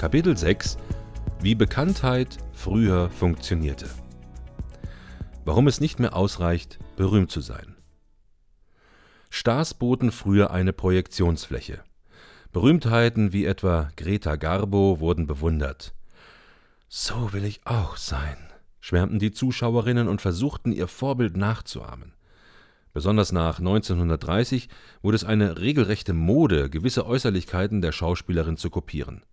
Kapitel 6 Wie Bekanntheit früher funktionierte. Warum es nicht mehr ausreicht, berühmt zu sein. Stars boten früher eine Projektionsfläche. Berühmtheiten wie etwa Greta Garbo wurden bewundert. So will ich auch sein, schwärmten die Zuschauerinnen und versuchten ihr Vorbild nachzuahmen. Besonders nach 1930 wurde es eine regelrechte Mode, gewisse Äußerlichkeiten der Schauspielerin zu kopieren.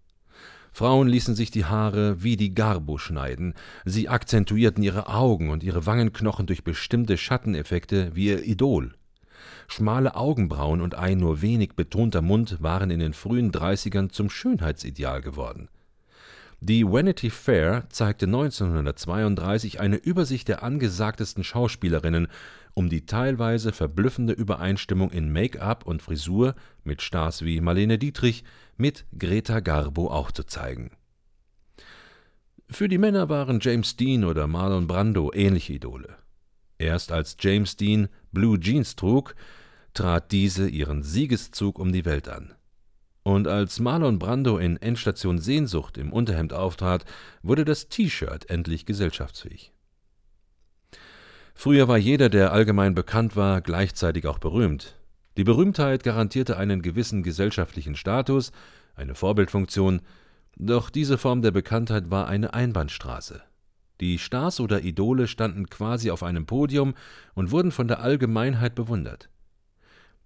Frauen ließen sich die Haare wie die Garbo schneiden, sie akzentuierten ihre Augen und ihre Wangenknochen durch bestimmte Schatteneffekte wie ihr Idol. Schmale Augenbrauen und ein nur wenig betonter Mund waren in den frühen Dreißigern zum Schönheitsideal geworden. Die Vanity Fair zeigte 1932 eine Übersicht der angesagtesten Schauspielerinnen, um die teilweise verblüffende Übereinstimmung in Make-up und Frisur mit Stars wie Marlene Dietrich, mit Greta Garbo auch zu zeigen. Für die Männer waren James Dean oder Marlon Brando ähnliche Idole. Erst als James Dean Blue Jeans trug, trat diese ihren Siegeszug um die Welt an. Und als Marlon Brando in Endstation Sehnsucht im Unterhemd auftrat, wurde das T-Shirt endlich gesellschaftsfähig. Früher war jeder, der allgemein bekannt war, gleichzeitig auch berühmt. Die Berühmtheit garantierte einen gewissen gesellschaftlichen Status, eine Vorbildfunktion, doch diese Form der Bekanntheit war eine Einbahnstraße. Die Stars oder Idole standen quasi auf einem Podium und wurden von der Allgemeinheit bewundert.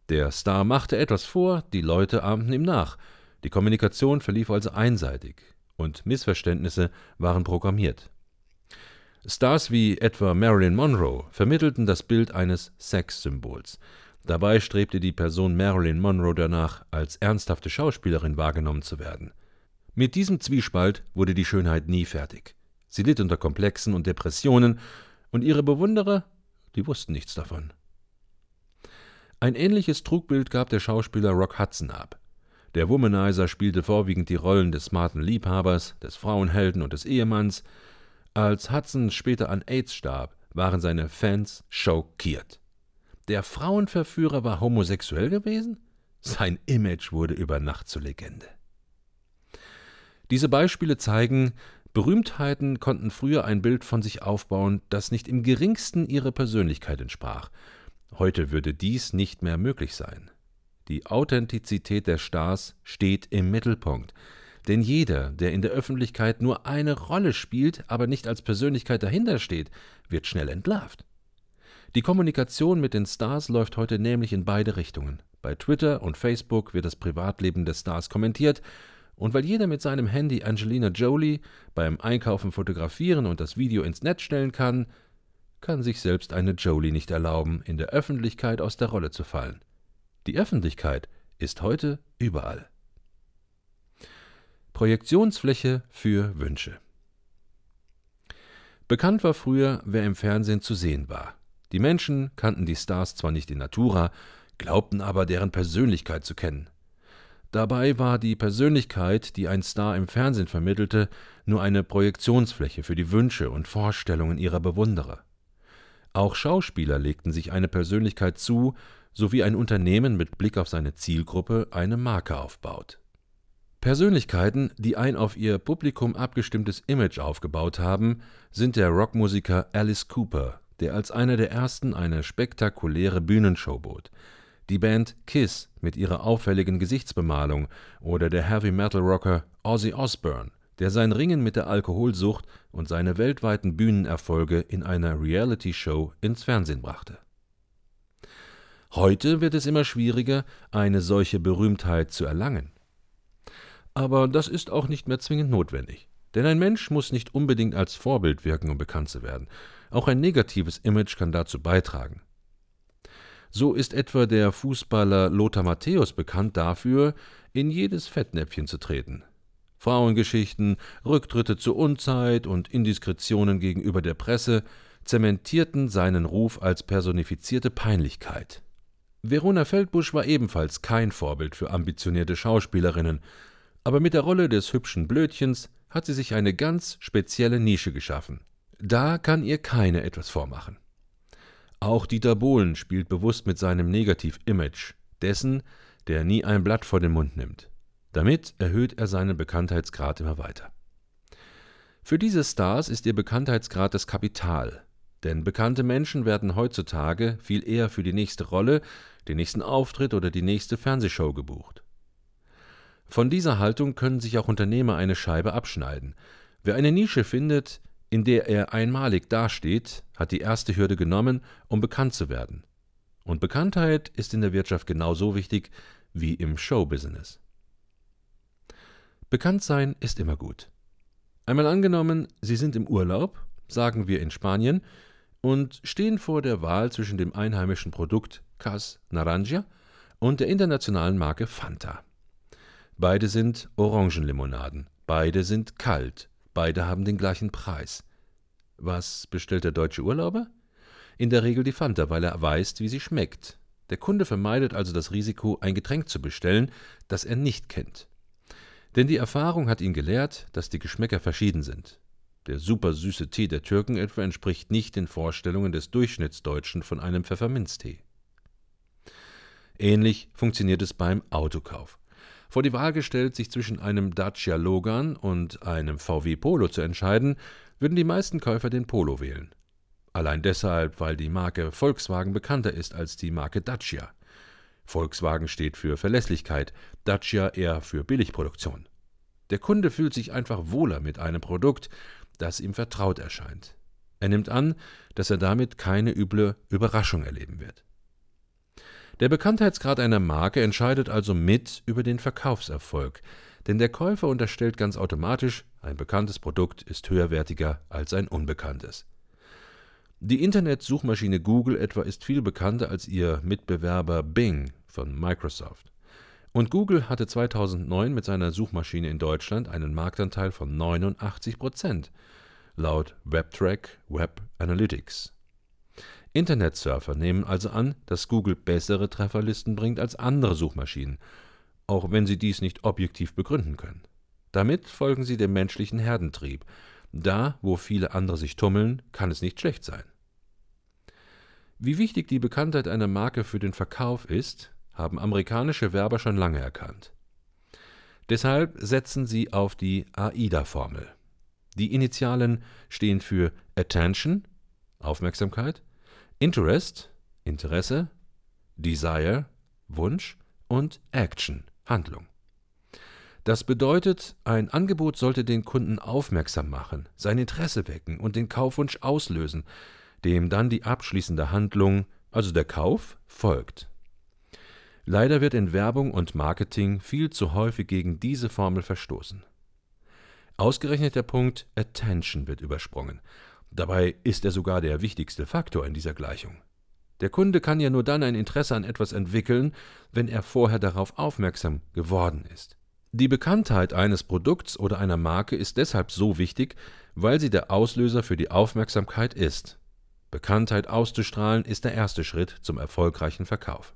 Der Star machte etwas vor, die Leute ahmten ihm nach. Die Kommunikation verlief also einseitig und Missverständnisse waren programmiert. Stars wie etwa Marilyn Monroe vermittelten das Bild eines Sexsymbols. Dabei strebte die Person Marilyn Monroe danach, als ernsthafte Schauspielerin wahrgenommen zu werden. Mit diesem Zwiespalt wurde die Schönheit nie fertig. Sie litt unter Komplexen und Depressionen, und ihre Bewunderer, die wussten nichts davon. Ein ähnliches Trugbild gab der Schauspieler Rock Hudson ab. Der Womanizer spielte vorwiegend die Rollen des smarten Liebhabers, des Frauenhelden und des Ehemanns. Als Hudson später an AIDS starb, waren seine Fans schockiert. Der Frauenverführer war homosexuell gewesen? Sein Image wurde über Nacht zur Legende. Diese Beispiele zeigen, Berühmtheiten konnten früher ein Bild von sich aufbauen, das nicht im geringsten ihrer Persönlichkeit entsprach, Heute würde dies nicht mehr möglich sein. Die Authentizität der Stars steht im Mittelpunkt. Denn jeder, der in der Öffentlichkeit nur eine Rolle spielt, aber nicht als Persönlichkeit dahinter steht, wird schnell entlarvt. Die Kommunikation mit den Stars läuft heute nämlich in beide Richtungen. Bei Twitter und Facebook wird das Privatleben des Stars kommentiert, und weil jeder mit seinem Handy Angelina Jolie beim Einkaufen fotografieren und das Video ins Netz stellen kann, kann sich selbst eine Jolie nicht erlauben, in der Öffentlichkeit aus der Rolle zu fallen. Die Öffentlichkeit ist heute überall. Projektionsfläche für Wünsche. Bekannt war früher, wer im Fernsehen zu sehen war. Die Menschen kannten die Stars zwar nicht in Natura, glaubten aber deren Persönlichkeit zu kennen. Dabei war die Persönlichkeit, die ein Star im Fernsehen vermittelte, nur eine Projektionsfläche für die Wünsche und Vorstellungen ihrer Bewunderer. Auch Schauspieler legten sich eine Persönlichkeit zu, sowie ein Unternehmen mit Blick auf seine Zielgruppe eine Marke aufbaut. Persönlichkeiten, die ein auf ihr Publikum abgestimmtes Image aufgebaut haben, sind der Rockmusiker Alice Cooper, der als einer der ersten eine spektakuläre Bühnenshow bot, die Band Kiss mit ihrer auffälligen Gesichtsbemalung oder der Heavy Metal Rocker Ozzy Osbourne, der sein Ringen mit der Alkoholsucht und seine weltweiten Bühnenerfolge in einer Reality-Show ins Fernsehen brachte. Heute wird es immer schwieriger, eine solche Berühmtheit zu erlangen. Aber das ist auch nicht mehr zwingend notwendig. Denn ein Mensch muss nicht unbedingt als Vorbild wirken, um bekannt zu werden. Auch ein negatives Image kann dazu beitragen. So ist etwa der Fußballer Lothar Matthäus bekannt dafür, in jedes Fettnäpfchen zu treten. Frauengeschichten, Rücktritte zur Unzeit und Indiskretionen gegenüber der Presse zementierten seinen Ruf als personifizierte Peinlichkeit. Verona Feldbusch war ebenfalls kein Vorbild für ambitionierte Schauspielerinnen, aber mit der Rolle des hübschen Blödchens hat sie sich eine ganz spezielle Nische geschaffen. Da kann ihr keine etwas vormachen. Auch Dieter Bohlen spielt bewusst mit seinem Negativ-Image, dessen, der nie ein Blatt vor den Mund nimmt. Damit erhöht er seinen Bekanntheitsgrad immer weiter. Für diese Stars ist ihr Bekanntheitsgrad das Kapital, denn bekannte Menschen werden heutzutage viel eher für die nächste Rolle, den nächsten Auftritt oder die nächste Fernsehshow gebucht. Von dieser Haltung können sich auch Unternehmer eine Scheibe abschneiden. Wer eine Nische findet, in der er einmalig dasteht, hat die erste Hürde genommen, um bekannt zu werden. Und Bekanntheit ist in der Wirtschaft genauso wichtig wie im Showbusiness. Bekannt sein ist immer gut. Einmal angenommen, Sie sind im Urlaub, sagen wir in Spanien, und stehen vor der Wahl zwischen dem einheimischen Produkt Cas Naranja und der internationalen Marke Fanta. Beide sind Orangenlimonaden, beide sind kalt, beide haben den gleichen Preis. Was bestellt der deutsche Urlauber? In der Regel die Fanta, weil er weiß, wie sie schmeckt. Der Kunde vermeidet also das Risiko, ein Getränk zu bestellen, das er nicht kennt. Denn die Erfahrung hat ihn gelehrt, dass die Geschmäcker verschieden sind. Der supersüße Tee der Türken etwa entspricht nicht den Vorstellungen des Durchschnittsdeutschen von einem Pfefferminztee. Ähnlich funktioniert es beim Autokauf. Vor die Wahl gestellt, sich zwischen einem Dacia Logan und einem VW Polo zu entscheiden, würden die meisten Käufer den Polo wählen. Allein deshalb, weil die Marke Volkswagen bekannter ist als die Marke Dacia. Volkswagen steht für Verlässlichkeit, Dacia eher für Billigproduktion. Der Kunde fühlt sich einfach wohler mit einem Produkt, das ihm vertraut erscheint. Er nimmt an, dass er damit keine üble Überraschung erleben wird. Der Bekanntheitsgrad einer Marke entscheidet also mit über den Verkaufserfolg, denn der Käufer unterstellt ganz automatisch, ein bekanntes Produkt ist höherwertiger als ein unbekanntes. Die Internetsuchmaschine Google etwa ist viel bekannter als ihr Mitbewerber Bing von Microsoft. Und Google hatte 2009 mit seiner Suchmaschine in Deutschland einen Marktanteil von 89 Prozent, laut WebTrack Web Analytics. Internetsurfer nehmen also an, dass Google bessere Trefferlisten bringt als andere Suchmaschinen, auch wenn sie dies nicht objektiv begründen können. Damit folgen sie dem menschlichen Herdentrieb. Da, wo viele andere sich tummeln, kann es nicht schlecht sein. Wie wichtig die Bekanntheit einer Marke für den Verkauf ist, haben amerikanische Werber schon lange erkannt. Deshalb setzen sie auf die AIDA-Formel. Die Initialen stehen für Attention, Aufmerksamkeit, Interest, Interesse, Desire, Wunsch und Action, Handlung. Das bedeutet, ein Angebot sollte den Kunden aufmerksam machen, sein Interesse wecken und den Kaufwunsch auslösen, dem dann die abschließende Handlung, also der Kauf, folgt. Leider wird in Werbung und Marketing viel zu häufig gegen diese Formel verstoßen. Ausgerechnet der Punkt Attention wird übersprungen. Dabei ist er sogar der wichtigste Faktor in dieser Gleichung. Der Kunde kann ja nur dann ein Interesse an etwas entwickeln, wenn er vorher darauf aufmerksam geworden ist. Die Bekanntheit eines Produkts oder einer Marke ist deshalb so wichtig, weil sie der Auslöser für die Aufmerksamkeit ist. Bekanntheit auszustrahlen ist der erste Schritt zum erfolgreichen Verkauf.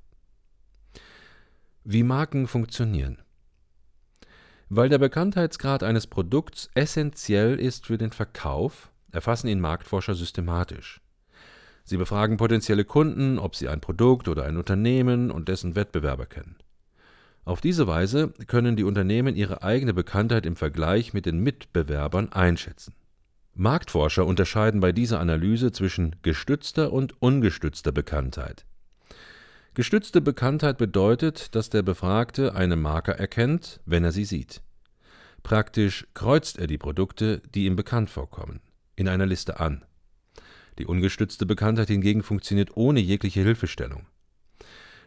Wie Marken funktionieren. Weil der Bekanntheitsgrad eines Produkts essentiell ist für den Verkauf, erfassen ihn Marktforscher systematisch. Sie befragen potenzielle Kunden, ob sie ein Produkt oder ein Unternehmen und dessen Wettbewerber kennen. Auf diese Weise können die Unternehmen ihre eigene Bekanntheit im Vergleich mit den Mitbewerbern einschätzen. Marktforscher unterscheiden bei dieser Analyse zwischen gestützter und ungestützter Bekanntheit. Gestützte Bekanntheit bedeutet, dass der Befragte eine Marke erkennt, wenn er sie sieht. Praktisch kreuzt er die Produkte, die ihm bekannt vorkommen, in einer Liste an. Die ungestützte Bekanntheit hingegen funktioniert ohne jegliche Hilfestellung.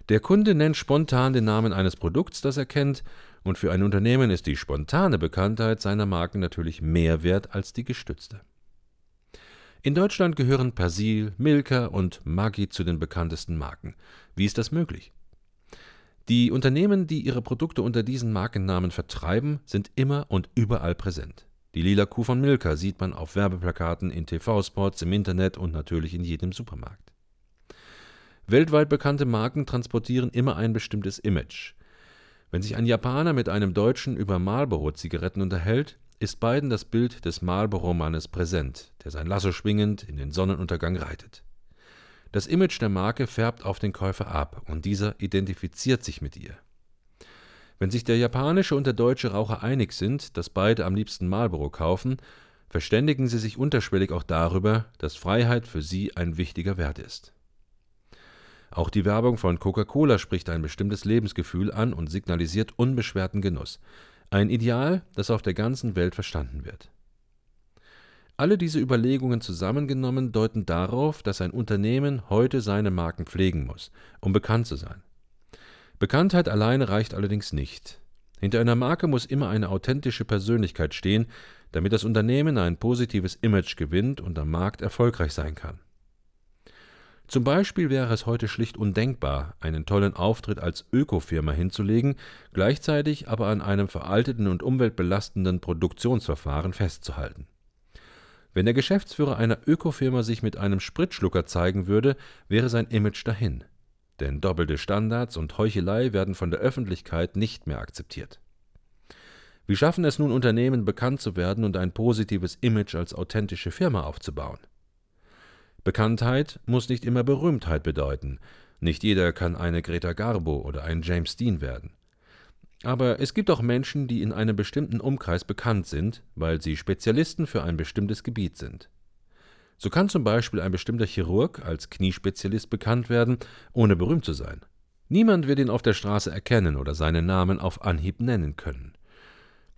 Der Kunde nennt spontan den Namen eines Produkts, das er kennt, und für ein Unternehmen ist die spontane Bekanntheit seiner Marken natürlich mehr wert als die gestützte. In Deutschland gehören Persil, Milka und Maggi zu den bekanntesten Marken. Wie ist das möglich? Die Unternehmen, die ihre Produkte unter diesen Markennamen vertreiben, sind immer und überall präsent. Die lila Kuh von Milka sieht man auf Werbeplakaten, in TV-Spots, im Internet und natürlich in jedem Supermarkt. Weltweit bekannte Marken transportieren immer ein bestimmtes Image. Wenn sich ein Japaner mit einem Deutschen über Marlboro-Zigaretten unterhält, ist beiden das Bild des Marlboro-Mannes präsent, der sein Lasso schwingend in den Sonnenuntergang reitet. Das Image der Marke färbt auf den Käufer ab und dieser identifiziert sich mit ihr. Wenn sich der japanische und der deutsche Raucher einig sind, dass beide am liebsten Marlboro kaufen, verständigen sie sich unterschwellig auch darüber, dass Freiheit für sie ein wichtiger Wert ist. Auch die Werbung von Coca-Cola spricht ein bestimmtes Lebensgefühl an und signalisiert unbeschwerten Genuss, ein Ideal, das auf der ganzen Welt verstanden wird. Alle diese Überlegungen zusammengenommen deuten darauf, dass ein Unternehmen heute seine Marken pflegen muss, um bekannt zu sein. Bekanntheit alleine reicht allerdings nicht. Hinter einer Marke muss immer eine authentische Persönlichkeit stehen, damit das Unternehmen ein positives Image gewinnt und am Markt erfolgreich sein kann. Zum Beispiel wäre es heute schlicht undenkbar, einen tollen Auftritt als Ökofirma hinzulegen, gleichzeitig aber an einem veralteten und umweltbelastenden Produktionsverfahren festzuhalten. Wenn der Geschäftsführer einer Ökofirma sich mit einem Spritschlucker zeigen würde, wäre sein Image dahin denn doppelte Standards und Heuchelei werden von der Öffentlichkeit nicht mehr akzeptiert. Wie schaffen es nun Unternehmen, bekannt zu werden und ein positives Image als authentische Firma aufzubauen? Bekanntheit muss nicht immer Berühmtheit bedeuten. Nicht jeder kann eine Greta Garbo oder ein James Dean werden. Aber es gibt auch Menschen, die in einem bestimmten Umkreis bekannt sind, weil sie Spezialisten für ein bestimmtes Gebiet sind. So kann zum Beispiel ein bestimmter Chirurg als Kniespezialist bekannt werden, ohne berühmt zu sein. Niemand wird ihn auf der Straße erkennen oder seinen Namen auf Anhieb nennen können.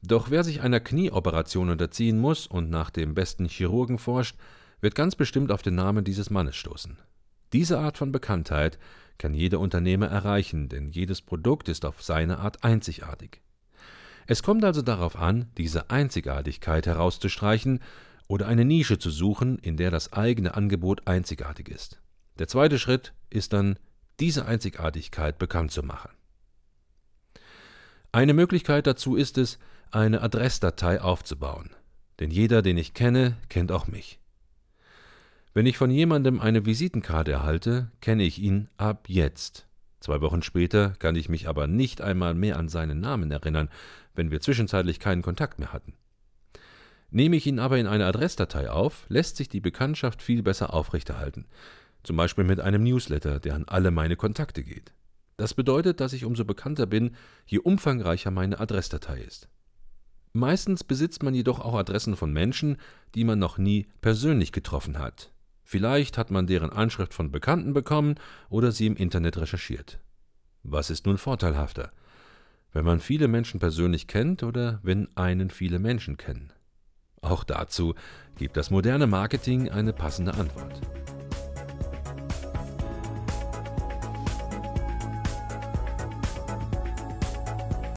Doch wer sich einer Knieoperation unterziehen muss und nach dem besten Chirurgen forscht, wird ganz bestimmt auf den Namen dieses Mannes stoßen. Diese Art von Bekanntheit kann jeder Unternehmer erreichen, denn jedes Produkt ist auf seine Art einzigartig. Es kommt also darauf an, diese Einzigartigkeit herauszustreichen oder eine Nische zu suchen, in der das eigene Angebot einzigartig ist. Der zweite Schritt ist dann, diese Einzigartigkeit bekannt zu machen. Eine Möglichkeit dazu ist es, eine Adressdatei aufzubauen. Denn jeder, den ich kenne, kennt auch mich. Wenn ich von jemandem eine Visitenkarte erhalte, kenne ich ihn ab jetzt. Zwei Wochen später kann ich mich aber nicht einmal mehr an seinen Namen erinnern, wenn wir zwischenzeitlich keinen Kontakt mehr hatten. Nehme ich ihn aber in eine Adressdatei auf, lässt sich die Bekanntschaft viel besser aufrechterhalten. Zum Beispiel mit einem Newsletter, der an alle meine Kontakte geht. Das bedeutet, dass ich umso bekannter bin, je umfangreicher meine Adressdatei ist. Meistens besitzt man jedoch auch Adressen von Menschen, die man noch nie persönlich getroffen hat. Vielleicht hat man deren Anschrift von Bekannten bekommen oder sie im Internet recherchiert. Was ist nun vorteilhafter? Wenn man viele Menschen persönlich kennt oder wenn einen viele Menschen kennen? Auch dazu gibt das moderne Marketing eine passende Antwort.